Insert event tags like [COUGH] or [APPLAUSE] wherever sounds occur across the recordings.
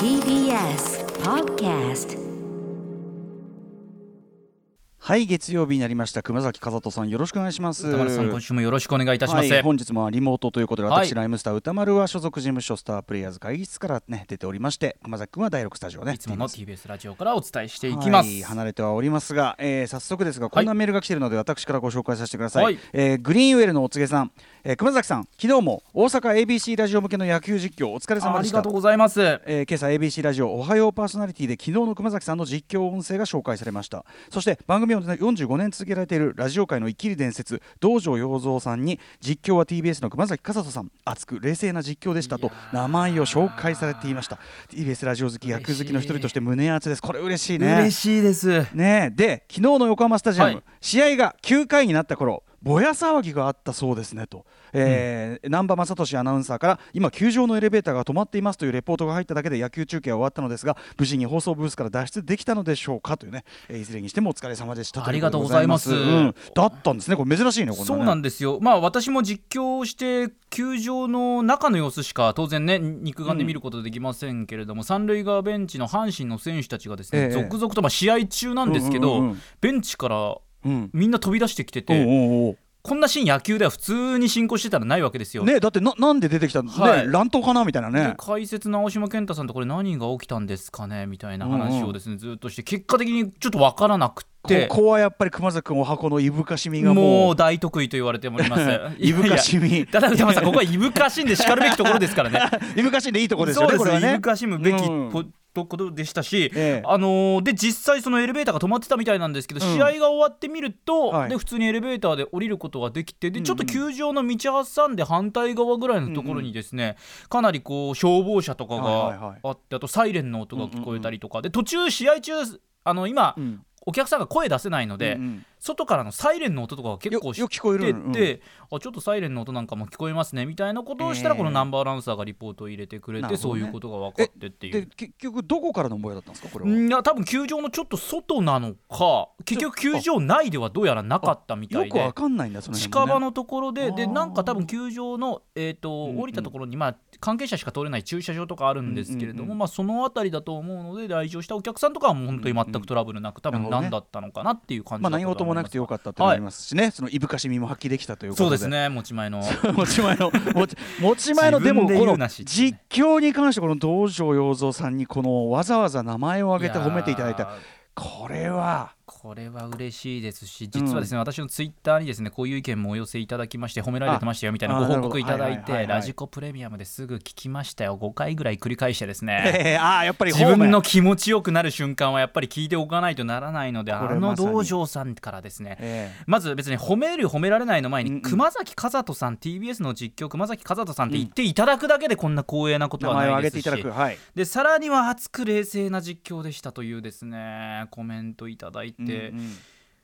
TBS Podcast はい月曜日になりました。熊崎和人さんよろしくお願いします。歌丸さん今週もよろしくお願いいたします、はい、本日もリモートということではい。私、ライムスター歌丸は所属事務所スタープレイヤーズ会議室からね出ておりまして熊崎君は第6スタジオねいつもの TBS ラジオからお伝えしていきます、はい離れてはおりますが、えー早速ですがこんなメールが来ているので、私からご紹介させてください、はい。えーグリーンウェルのお告げさん、えー熊崎さん昨日も大阪 ABC ラジオ向けの野球実況お疲れ様でした。ありがとうございます。えー今朝 ABC ラジオおはようパーソナリティで昨日の熊崎さんの実況音声が紹介されました。そして番組を45年続けられているラジオ界の生きる伝説道場洋三さんに実況は TBS の熊崎和人さん。熱く冷静な実況でしたと名前を紹介されていました。TBS ラジオ好き野球好きの一人として胸熱です。これ嬉しいね。嬉しいです。ねえ。で昨日の横浜スタジアム、はい。試合が9回になった頃ぼや騒ぎがあったそうですねと、えー南波雅俊アナウンサーから今球場のエレベーターが止まっていますというレポートが入っただけで野球中継は終わったのですが無事に放送ブースから脱出できたのでしょうかというね、えーいずれにしてもお疲れ様でしたありがとうございます。うん。だったんですね。これ珍しいねこね。そうなんですよ、まあ、私も実況をして球場の中の様子しか当然ね肉眼で見ることできませんけれども、三塁側ベンチの阪神の選手たちがですね、ええ。続々と、まあ、試合中なんですけど、うんうんうん。ベンチからうんみんな飛び出してきておて、うおうおう。こんなシーン野球では普通に進行してたらないわけですよ。ねだってななんで出てきたの、はい。ね乱闘かな？みたいなでね解説の青島健太さんとこれ何が起きたんですかね？みたいな話をですね、ずっとして結果的にちょっと分からなくて。ここはやっぱり熊崎君お箱のいぶかしみがもう。大得意と言われております。[LAUGHS] いぶかしみ。ただ歌丸さんここはいぶかしんでしかるべきところですからね。[LAUGHS] いぶかしんでいいとこですそうですよねこれはね。いぶかしむべきうん。ポとことでしたし、ええ。あのーで実際そのエレベーターが止まってたみたいなんですけど、うん。試合が終わってみると、はい。で普通にエレベーターで降りることができてでうん。うんちょっと球場の道挟んで反対側ぐらいのところにですね、かなりこう消防車とかがあって、あとサイレンの音が聞こえたりとか、で途中試合中あの今、うん。お客さんが声出せないので、うんうん外からのサイレンの音とかが結構よよく聞こえる。てうん。て、あちょっとサイレンの音なんかも聞こえますねみたいなことをしたら、ええこのナンバーアナウンサーがリポートを入れてくれて、ね。そういうことが分かってっていう。で。結局どこからの模様だったんですかこれは？んいや多分球場のちょっと外なのか結局球場内ではどうやらなかったみたいでよくわかんないんだそのね。近場のところででなんか多分球場の、えーとうんうん。降りたところに、まあ、関係者しか通れない駐車場とかあるんですけれども、うんうんうんまあ、その辺りだと思うので来場したお客さんとかはもう本当に全くトラブルなく多分何だったのかなっていう感じまあだ何事もなくてよかっったっていますしね、そのいぶかしみも発揮できたということで。そうです。ね。持ち前の。[LAUGHS] 持ち前の持ち持ち前のでもこの実況に関してこの道場洋三さんにこのわざわざ名前を挙げて褒めていただいた。これはこれは嬉しいですし実はですね、私のツイッターにですねこういう意見もお寄せいただきまして褒められてましたよみたいなあご報告いただいてラジコプレミアムですぐ聞きましたよ。5回ぐらい繰り返してですね。えー、ああやっぱり自分の気持ちよくなる瞬間はやっぱり聞いておかないとならないのであの道場さんからですねえまず別に褒める褒められないの前に、うんうん。熊崎和人さん TBS の実況熊崎和人さんって言っていただくだけでこんな光栄なことはないですし。挙げていただく。はい。でさらには熱く冷静な実況でしたというですねコメントいただいて、うんうん。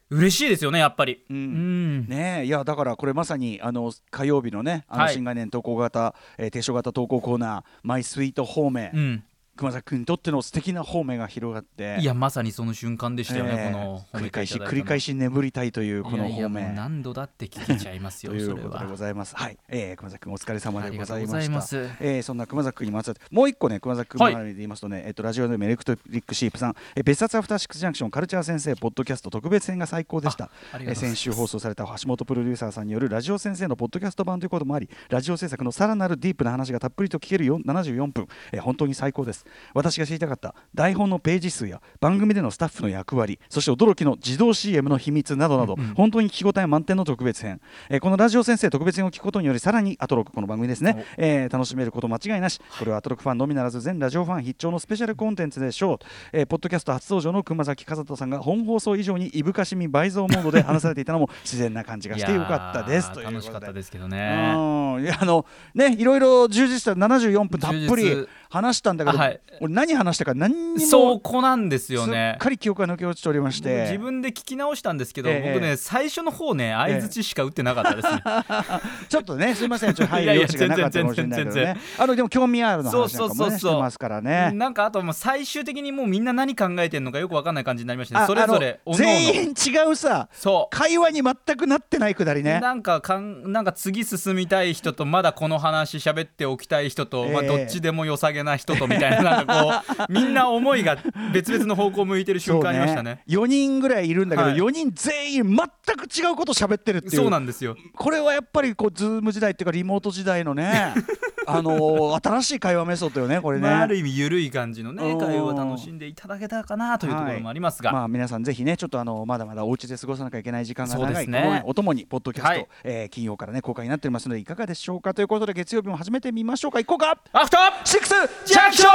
嬉しいですよねやっぱり。ううんん。ねえいやだからこれまさにあの火曜日のねあのはい。新概念投稿型、えー提唱型投稿コーナー「マイスイート方面」うん、熊崎君にとっての素敵な方面が広がっていやまさにその瞬間でしたよね、えーこの繰り返し繰り返し眠りたいというこのいやいやもう方面何度だって聞けちゃいますよ [LAUGHS] といそうれことではございます。は。い、えー、熊崎君お疲れ様でございました。えー、そんな熊崎君にまつわってもう一個ね熊崎君はい周りで言いますとね、えっとラジオでもエレクトリックシープさん、えー、別冊アフターシックスジャンクションカルチャー先生ポッドキャスト特別編が最高でした。えー先週放送された橋本プロデューサーさんによるラジオ先生のポッドキャスト版ということもありラジオ制作のさらなるディープな話がたっぷりと聞けるよ74分、えー本当に最高です私が知りたかった台本のページ数や番組でのスタッフの役割そして驚きの自動 CM の秘密などなど、本当に聞き応え満点の特別編、えーこのラジオ先生特別編を聞くことによりさらにアトロクこの番組ですね、えー楽しめること間違いなし。これはアトロクファンのみならず全ラジオファン必聴のスペシャルコンテンツでしょう、えーポッドキャスト初登場の熊崎和人さんが本放送以上にいぶかしみ倍増モードで話されていたのも自然な感じがしてよかったです。という楽しかったですけどね。うん。いやあのねいろいろ充実した74分たっぷり話したんだけど、はい。俺何話したか何にもそこなんですよすねっかり記憶が抜け落ちておりまし僕て。自分で聞き直したんですけど、ええ。僕ね最初の方ね相づちしか打ってなかったですね、[LAUGHS] ちょっとねすいません。ちょっと入る余地がなかったかもしれないけどね。あのでも興味あるの話なんかもそうそうそうそう。ねしてますからね。なんかあともう最終的にもうみんな何考えてんのかよく分かんない感じになりましたね。あそれぞれ全員違うさそう。会話に全くなってないくだりね。なんかかんなんか次進みたい人とまだこの話喋っておきたい人と、まあ、ええ。どっちでも良さげな人とみたいななんかこうみんな思いが別々の方向を向いてる瞬間ありましたね。4人ぐらいいるんだけど、はい。4人全員全く違うこと喋ってるっていう。そうなんですよ。これはやっぱりこうズーム時代っていうかリモート時代のね [LAUGHS] あのー新しい会話メソッドよねこれね、まあ、ある意味緩い感じのねうん。会話を楽しんでいただけたかなというところもありますが、まあ皆さんぜひねちょっとあのまだまだお家で過ごさなきゃいけない時間が長い、そうですね。お供にポッドキャスト、はい。えー金曜からね公開になっておりますのでいかがでしょうかということで月曜日も始めてみましょうか。行こうかアフタシックスジャンクション！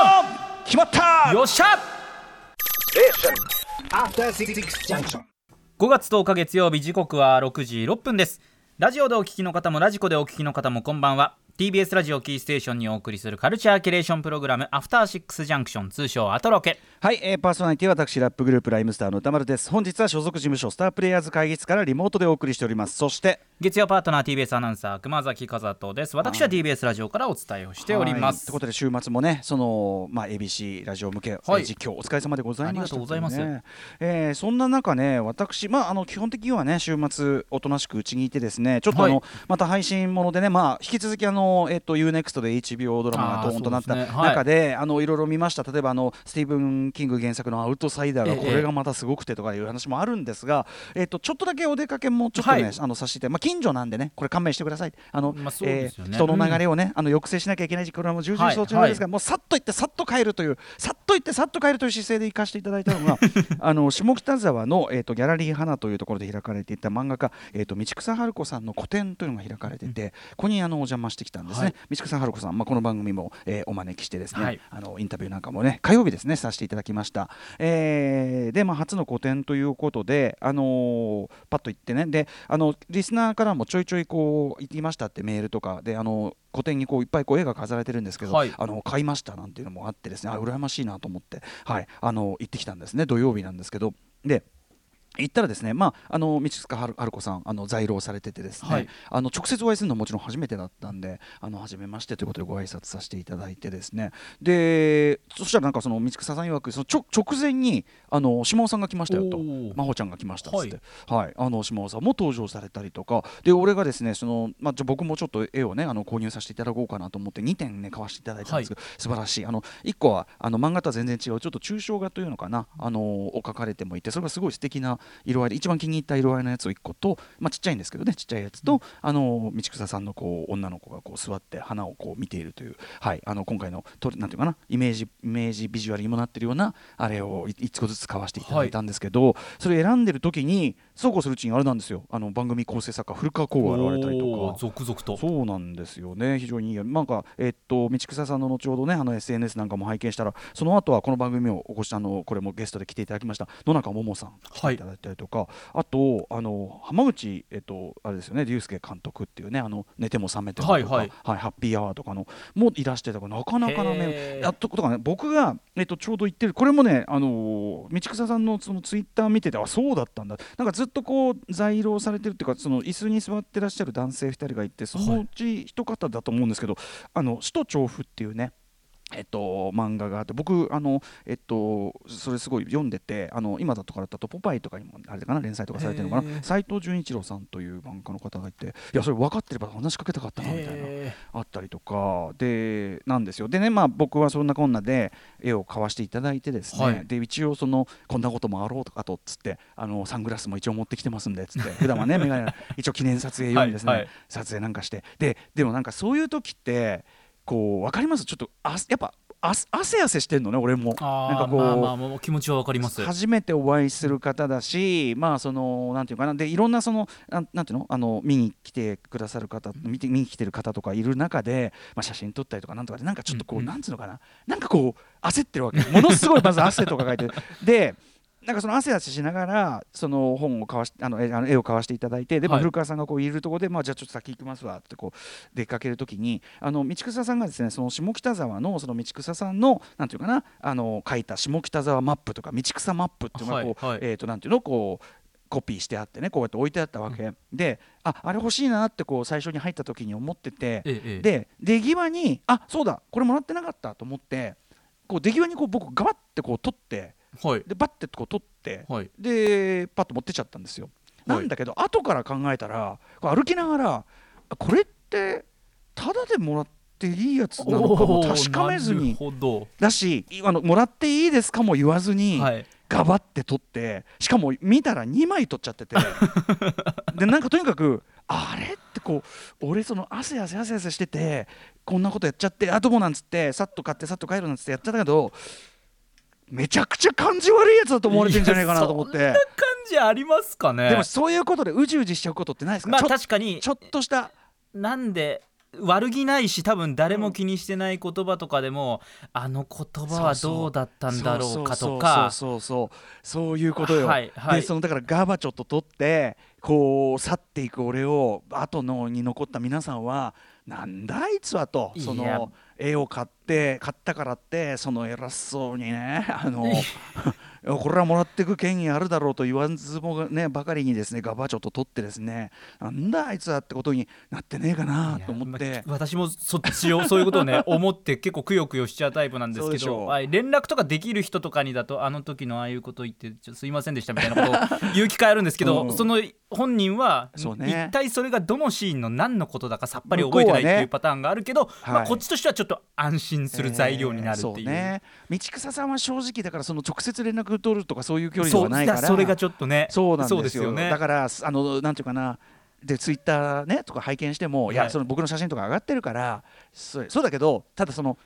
決まった！ーよっしゃ！After Six Junction. 5月10日月曜日時刻は6時6分です。ラジオでお聞きの方もラジコでお聞きの方もこんばんは TBS ラジオキーステーションにお送りするカルチャーキュレーションプログラムアフターシックスジャンクション通称アトロケ。はい、えーパーソナリティは私ラップグループライムスターの歌丸です。本日は所属事務所スタープレイヤーズ会議室からリモートでお送りしております。そして月曜パートナー TBS アナウンサー熊崎和人です。私は TBS ラジオからお伝えをしております、はいということで週末もねその、まあ、ABC ラジオ向け、はいえー実況お疲れ様でございましたありがとうございます。ねえーそんな中ね私、まあ、あの基本的にはね週末おとなしくうちにいてですねちょっとあの、はい。また配信ものでね、まあ、引き続きあの、えっと UNEXT で HBO ドラマがドーンとなったそうですね。はい。中であのいろいろ見ました。例えばあのスティーブン・キング原作の「アウトサイダー」がええこれがまたすごくてとかいう話もあるんですが、えっとちょっとだけお出かけもちょっとね、はい。あのさせていただいて、まあ、近所なんでねこれ勘弁してください。あの、まあね。えー人の流れをね、あの抑制しなきゃいけない時期これはもう重々承知なんですが、もうさっと行ってさっと帰るというさっと行ってさっと帰るという姿勢で行かせていただいたのが [LAUGHS] あの下北沢の、えー、とギャラリー花というところで開かれていた漫画家、えー、と道草春子さんの個展というのが開かれていて、ここにあのお邪魔してきたんですね、はい。道草春子さん、まあ、この番組も、えーお招きしてですね、はい。あのインタビューなんかもね火曜日ですねさせていただきました、えーで、まあ、初の個展ということで、あのーパッと行ってねであのリスナーからもちょいちょいこう行きましたってメールとかであの個展にこういっぱいこう絵が飾られてるんですけど、はい。あの買いましたなんていうのもあってですねあ羨ましいなと思って、はい、あの行ってきたんですね土曜日なんですけど。で行ったらですね、まあ、あの道塚春春子さんあの在労されててですね、はい。あの直接お会いするのはもちろん初めてだったんであの初めましてということでご挨拶させていただいてですね。でそしたらなんかその道草さん曰くそのちょ直前にあの島尾さんが来ましたよと。真帆ちゃんが来ましたっつって、はい。あの島尾さんも登場されたりとか。で俺がですねその、まあ、じゃあ僕もちょっと絵をねあの購入させていただこうかなと思って2点ね買わせていただいたんですけど、素晴らしい。あの1個はあの漫画とは全然違うちょっと抽象画というのかなあのを描かれてもいてそれがすごい素敵な色合いで一番気に入った色合いのやつを1個と、まあ、ちっちゃいんですけどねちっちゃいやつと、あの道草さんのこう女の子がこう座って花をこう見ているという、はい、あの今回のとなんていうかなイメージイメージビジュアルにもなってるようなあれを1個ずつ買わせていただいたんですけど、それ選んでる時にそうこうするうちにあれなんですよ。あの番組構成作家古川光が現れたりとか。続々と。そうなんですよね、非常にいい、なんか、えっと、道草さんの後ほどね、あの SNS なんかも拝見したら、その後はこの番組をお越しあの、これもゲストで来ていただきました、野中桃さん、来ていただいたりとか、あと、あの浜口、えっと、あれですよね、龍介監督っていうね、あの寝ても覚めてもとか、はいはい。ハッピーアワーとかの、もいらしてたから、なかなかなへー。ね、やっとことかね、僕が、えっと、ちょうど言ってる、これもね、あの道草さんのそのツイッター見てて、あそうだったんだ、なんかずっとこう、在廊されてるっていうか、その椅子に座ってらっしゃる男性2人がいて、そのうち一方だと思うんですけど、あの首都調布っていうね、えっと、漫画があって僕あの、えっと、それすごい読んでてあの今だとかだと「ポパイ」とかにもあれかな連載とかされてるのかな斎藤潤一郎さんという漫画の方がいていやそれ分かってれば話しかけたかったなみたいなへあったりとかでなんですよ。でねまあ僕はそんなこんなで絵を買わせていただいてですね、はい。で一応そのこんなこともあろうとかとっつってあのサングラスも一応持ってきてますんでっつって。普段はねメガネ一応記念撮影用にですね、はいはい。撮影なんかして。ででもなんかそういう時ってこう分かります？ちょっとあやっぱあ汗汗してんのね俺も。なんかこう、まあまあ気持ちはわかります。初めてお会いする方だし、まあそのなんていうかな。でいろんなそのなんなんていうの？あの見に来てくださる方見て見に来てる方とかいる中で、まあ、写真撮ったりとかなんとかでなんかちょっとこう、うんうん。なんつうのかな？なんかこう焦ってるわけ。ものすごいまず汗とかかいて。るでなんかその汗汗しながらその本を買わしあの絵あの絵を買わせていただいてで、まあはい。古川さんがこういるところで、まあ、じゃあちょっと先行きますわってこう出かけるときにあの道草さんがですねその下北沢のその道草さんのなんていうかなあの書いた下北沢マップとか道草マップっていうのがこう、はいはい。えー、となんていうのこうコピーしてあってねこうやって置いてあったわけ、でああれ欲しいなってこう最初に入った時に思ってて、ええええ。で出際にあそうだこれもらってなかったと思ってこう出際にこう僕ガバッてこう取ってはい。でバッてこう取って、はい。でパッと持ってっちゃったんですよ。はい。なんだけど後から考えたらこう歩きながらあこれってタダでもらっっていいやつなのかも確かめずに。だしいあのもらっていいですかも言わずに、はい。ガバって取ってしかも見たら2枚取っちゃってて。[LAUGHS] でなんかとにかくあれってこう俺その汗汗汗汗しててこんなことやっちゃってあどうもなんつってさっと買ってさっと帰るなんつってやっちゃったけどめちゃくちゃ感じ悪いやつだと思われてんじゃないかなと思って。そんな感じありますかね？でもそういうことでうじうじしちゃうことってないですか、まあちょ確かに。ちょっとしたなんで悪気ないし多分誰も気にしてない言葉とかでも、あの言葉はどうだったんだろうかとか。そうそうそうそうそう。いうことよ、はいはい。でそのだからガバチョと取ってこう去っていく俺を後のに残った皆さんはなんだあいつはとその絵を買って買ったからってその偉そうにね [LAUGHS] あの [LAUGHS] これはもらってく権威あるだろうと言わずもねばかりにですねガバチョと取ってですねなんだあいつはってことになってねえかなと思って。まあ私もそっちをそういうことをね [LAUGHS] 思って結構くよくよしちゃうタイプなんですけど、はい、連絡とかできる人とかにだとあの時のああいうこと言ってちょすいませんでしたみたいなことを言う機会あるんですけど、うん。その本人は、ね。一体それがどのシーンの何のことだかさっぱり覚えてないっていうパターンがあるけど、まあ、はい。こっちとしてはちょっと安心する材料になるっていう。えーそうね。道草さんは正直だからその直接連絡取るとかそういう距離ではないから。だそれがちょっとねそうなんですよ。よね。だからあのなんていうかなでツイッターねとか拝見しても、い、はい。やその僕の写真とか上がってるからそうだけどただその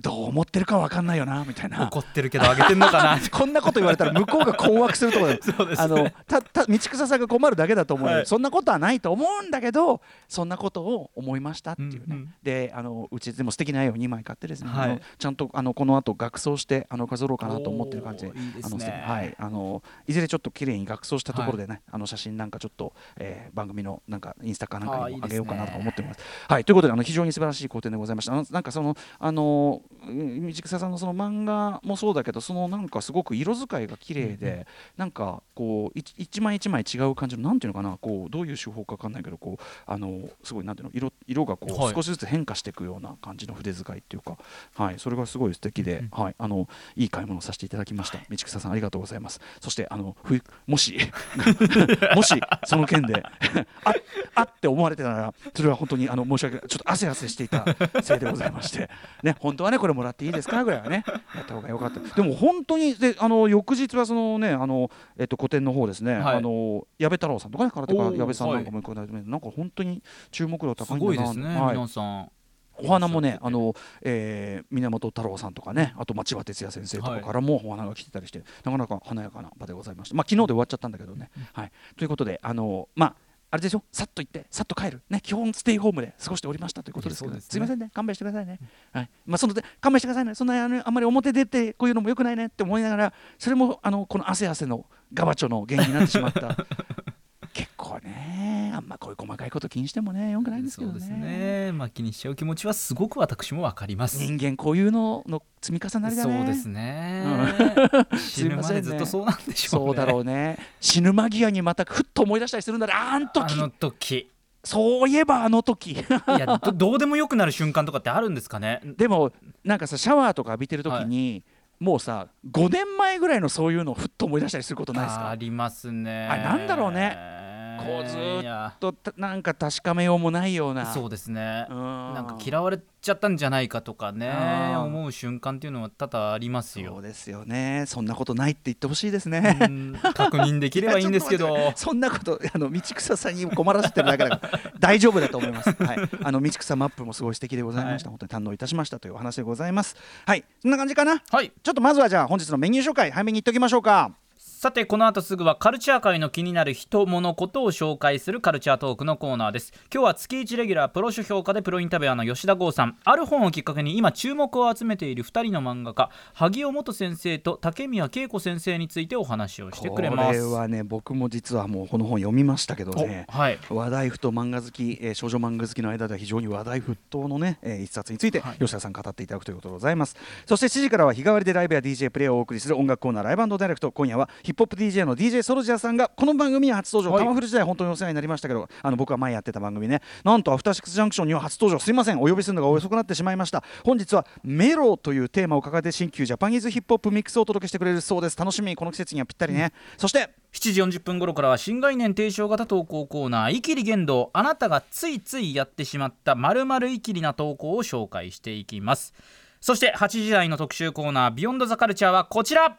どう思ってるかわかんないよなみたいな。怒ってるけどあげてんのかな？[LAUGHS] こんなこと言われたら向こうが困惑するところ [LAUGHS] あのたた道草さんが困るだけだと思うよ、はい。そんなことはないと思うんだけどそんなことを思いましたっていうね、うんうんであのうちでも素敵な絵を2枚買ってですね、はい。ちゃんとあのこの後額装してあの飾ろうかなと思ってる感じでいいですね。あの素敵。はい、あのいずれちょっと綺麗に額装したところでね、あの写真なんかちょっと、えー番組のなんかインスタかなんかにもあげようかなと思ってます。はい。ということであの非常に素晴らしい工程でございました。あのなんかそのあのうん道草さんのその漫画もそうだけどそのなんかすごく色使いが綺麗で、なんかこう一枚一枚違う感じのなんていうのかなこうどういう手法かわかんないけどこうあのすごいなんていうの色色がこう、はい少しずつ変化していくような感じの筆使いっていうかはいそれがすごい素敵で、はいあのいい買い物をさせていただきました。道草さんありがとうございます。そしてあのふもしもしその件でああって思われてたらそれは本当にあの申し訳ないちょっと汗汗していたせいでございましてね本当はねこれもらっていいですかぐらいはね [LAUGHS] やった方が良かったでも本当にであの翌日はそのねあのえっと個展の方ですね、はいあの矢部太郎さんとかね空手家矢部さんなんかも行かれて、なんか本当に注目度す高いんだなごいですね、はい皆さんお花もね、あの、えー、源太郎さんとかね、あと町場哲也先生とかからもお花が来てたりして、なかなか華やかな場でございました。まあ、昨日で終わっちゃったんだけどね。はい、ということで、あの、まあ。あれでしょ？さっと行ってさっと帰る。ね基本ステイホームで過ごしておりましたということですけど。ね。すいませんね。勘弁してくださいね。はい。まあそので勘弁してくださいね。そんなあのあんまり表出てこういうのもよくないねって思いながらそれもあのこの汗汗のガバチョの原因になってしまった。[LAUGHS] 結構ねあんまこういう細かいこと気にしてもねよくないんですけどね。そうですね。まあ気にしちゃう気持ちはすごく私もわかります。人間こういうのの積み重なりだね。そうですね、[LAUGHS] 死ぬまでずっとそうなんでしょうね。そうだろうね。死ぬ間際にまたふっと思い出したりするんだね。あん時。あの時。そういえばあの時。いやどどうでもよくなる瞬間とかってあるんですかね？でもなんかさシャワーとか浴びてる時に、もうさ5年前ぐらいのそういうのをふっと思い出したりすることないですか？ありますね。あれなんだろうねこうずーっとなんか確かめようもないような。そうですね。うん。なんか嫌われちゃったんじゃないかとかねうん。思う瞬間っていうのは多々ありますそうよですよね。そんなことないって言ってほしいですね、うん。確認できればいいんですけど。[LAUGHS] そんなことあの道草さんに困らせてるだけだから大丈夫だと思います。はい、あの道草マップもすごい素敵でございました。本当に堪能いたしましたというお話でございます。はい、そんな感じかな？はい。ちょっとまずはじゃあ本日のメニュー紹介早めに言っておきましょうか。さてこの後すぐはカルチャー界の気になる人物ことを紹介するカルチャートークのコーナーです。今日は月1レギュラープロ書評家でプロインタビュアーの吉田剛さん。ある本をきっかけに今注目を集めている2人の漫画家萩尾元先生と竹宮恵子先生についてお話をしてくれます。これはね僕も実はもうこの本読みましたけどね。おはい。話題沸騰漫画好き、えー少女漫画好きの間では非常に話題沸騰のね、えー一冊についてはい。吉田さん語っていただくということでございます。そして7時からは日替わりでライブや DJ プレイをお送りする音楽コーナーライブダイレクト。今夜はヒッップホップ DJ の DJ ソルジャーさんがこの番組に初登場、はい。タマフル時代本当にお世話になりましたけどあの僕は前やってた番組ね。なんとアフターシックスジャンクションには初登場。すいません。お呼びするのが遅くなってしまいました。本日はメロというテーマを掲げて新旧ジャパニーズヒップホップミックスをお届けしてくれるそうです。楽しみこの季節にはぴったりね、そして7時40分頃からは新概念提唱型投稿コーナー「イキリ言動」あなたがついついやってしまったまるまるイキリな投稿を紹介していきます。そして8時台の特集コーナー「ビヨンドザカルチャーはこちら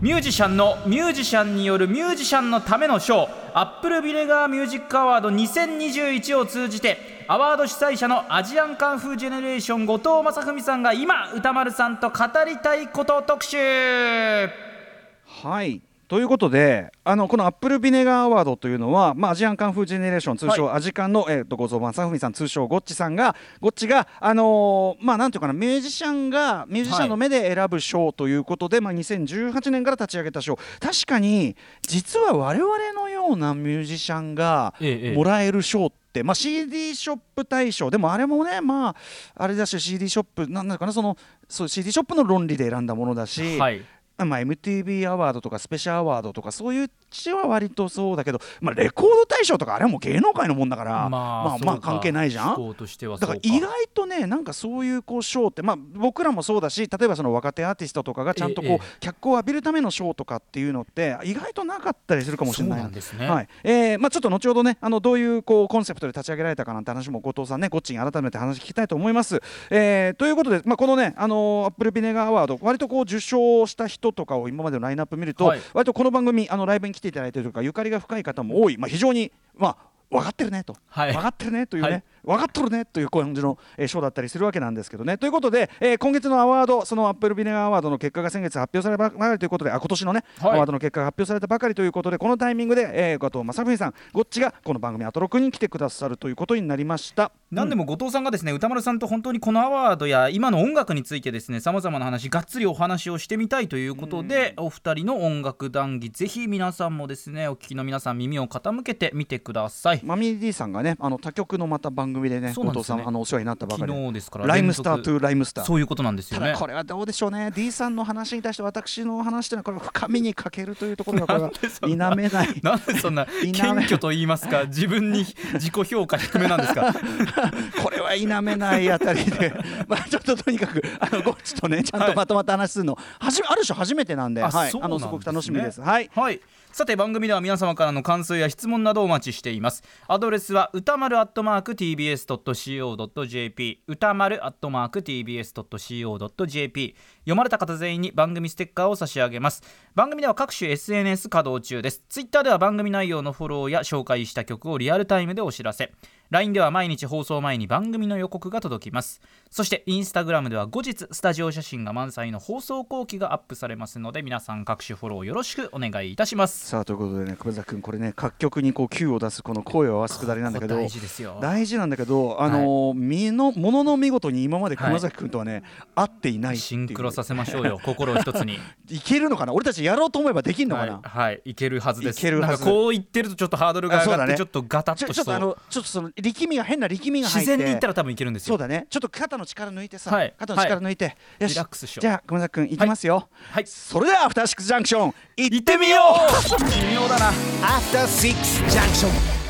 ミュージシャンのミュージシャンによるミュージシャンのための賞 Apple Vinegar Music Award 2021を通じてアワード主催者の ASIAN KUNG-FU GENERATION 後藤正文さんが今宇多丸さんと語りたいこと特集。はい。ということであのこのアップルビネガーアワードというのは、まあ、アジアンカンフージェネレーション通称、アジカンの、えー、と後藤正文さん通称ゴッチさんがゴッチがあのーまあなんていうかなミュージシャンがミュージシャンの目で選ぶ賞ということで、まあ、2018年から立ち上げた賞確かに実は我々のようなミュージシャンがええもらえる賞って、まあ、CD ショップ大賞。でもあれもねまああれだし CD ショップなんだかなそのそう CD ショップの論理で選んだものだし、はいまあ、MTV アワードとかスペシャルアワードとかそういう地は割とそうだけど、まあ、レコード大賞とかあれはもう芸能界のもんだから、まあ、まあ関係ないじゃん？だから意外とねなんかそういうこう賞って、まあ、僕らもそうだし例えばその若手アーティストとかがちゃんとこう、ええ脚光を浴びるための賞とかっていうのって意外となかったりするかもしれないなんですね。はい。えーまあ、ちょっと後ほどねあのどういうこうコンセプトで立ち上げられたかなんて話も後藤さんねゴッチに改めて話聞きたいと思います。えーということで、まあ、このねあのアップルビネガーアワード割とこう受賞した人とかを今までのラインナップ見ると、はい。割とこの番組あのライブに来ていただいているとかゆかりが深い方も多い、まあ、非常にまあ分かってるねと、はい。分かってるねというね、はい分かっとるねという感じの、えー賞だったりするわけなんですけどね。ということで、えー今月のアワードそのアップルビネガーアワードの結果が先月発表さればかりということであ今年のね、はいアワードの結果が発表されたばかりということでこのタイミングで、えー、後藤正文さんゴッチがこの番組アトロクに来てくださるということになりました。なんでも後藤さんがですね歌丸さんと本当にこのアワードや今の音楽についてですねさまざまな話がっつりお話をしてみたいということで、お二人の音楽談義ぜひ皆さんもですねお聞きの皆さん耳を傾けてみてくださいマミー D さんがねあの他局のまた番組でね後藤さんあのお世話になったばか昨りで。日ですからライムスタートゥライムスター。そういうことなんですよね。これはどうでしょうね。D さんの話に対して私の話というのはこれは深みに欠けるというところがこれは否めない。なんでそんな謙虚と言いますか自分に自己評価低めなんですか？[LAUGHS] これは否めないあたりで。[LAUGHS] まあちょっととにかくあのゴッチとねちゃんとまとまった話するの、はじある種初めてなんで、あはい、あのすごく楽しみです。はい。はい。さて番組では皆様からの感想や質問などをお待ちしています。アドレスは歌丸アットマーク TBS.CO.JP 歌丸 atmark tbs.co.jp 読まれた方全員に番組ステッカーを差し上げます。番組では各種 SNS 稼働中です。ツイッターでは番組内容のフォローや紹介した曲をリアルタイムでお知らせ。LINE では毎日放送前に番組の予告が届きます。そしてインスタグラムでは後日スタジオ写真が満載の放送後期がアップされますので皆さん各種フォローよろしくお願いいたします。さあということでね久保田君これね各曲にこう Q を出すこの声を合わすくだりなんだけど大事ですよ。大事なんだけどあのー身のものの見事に今まで熊崎君とはね、会っていないっていう。シンクロさせましょうよ心を一つに。[LAUGHS] いけるのかな？俺たちやろうと思えばできるのかはいな、、はい、いけるはずです。いけるはず。なんかこう言ってるとちょっとハードルが上がってちょっとガタッちょとしそう。ちょっとあのちょっとその力みが変な力みが入って。自然にいったら多分いけるんですよ。そうだねちょっと肩の力抜いてさ、はい。肩の力抜いて、よし。リラックスしよう。じゃあ熊崎君いきますよ、はい。それではアフターシックスジャンクション行行ってみよう。微妙だな。After Six Junction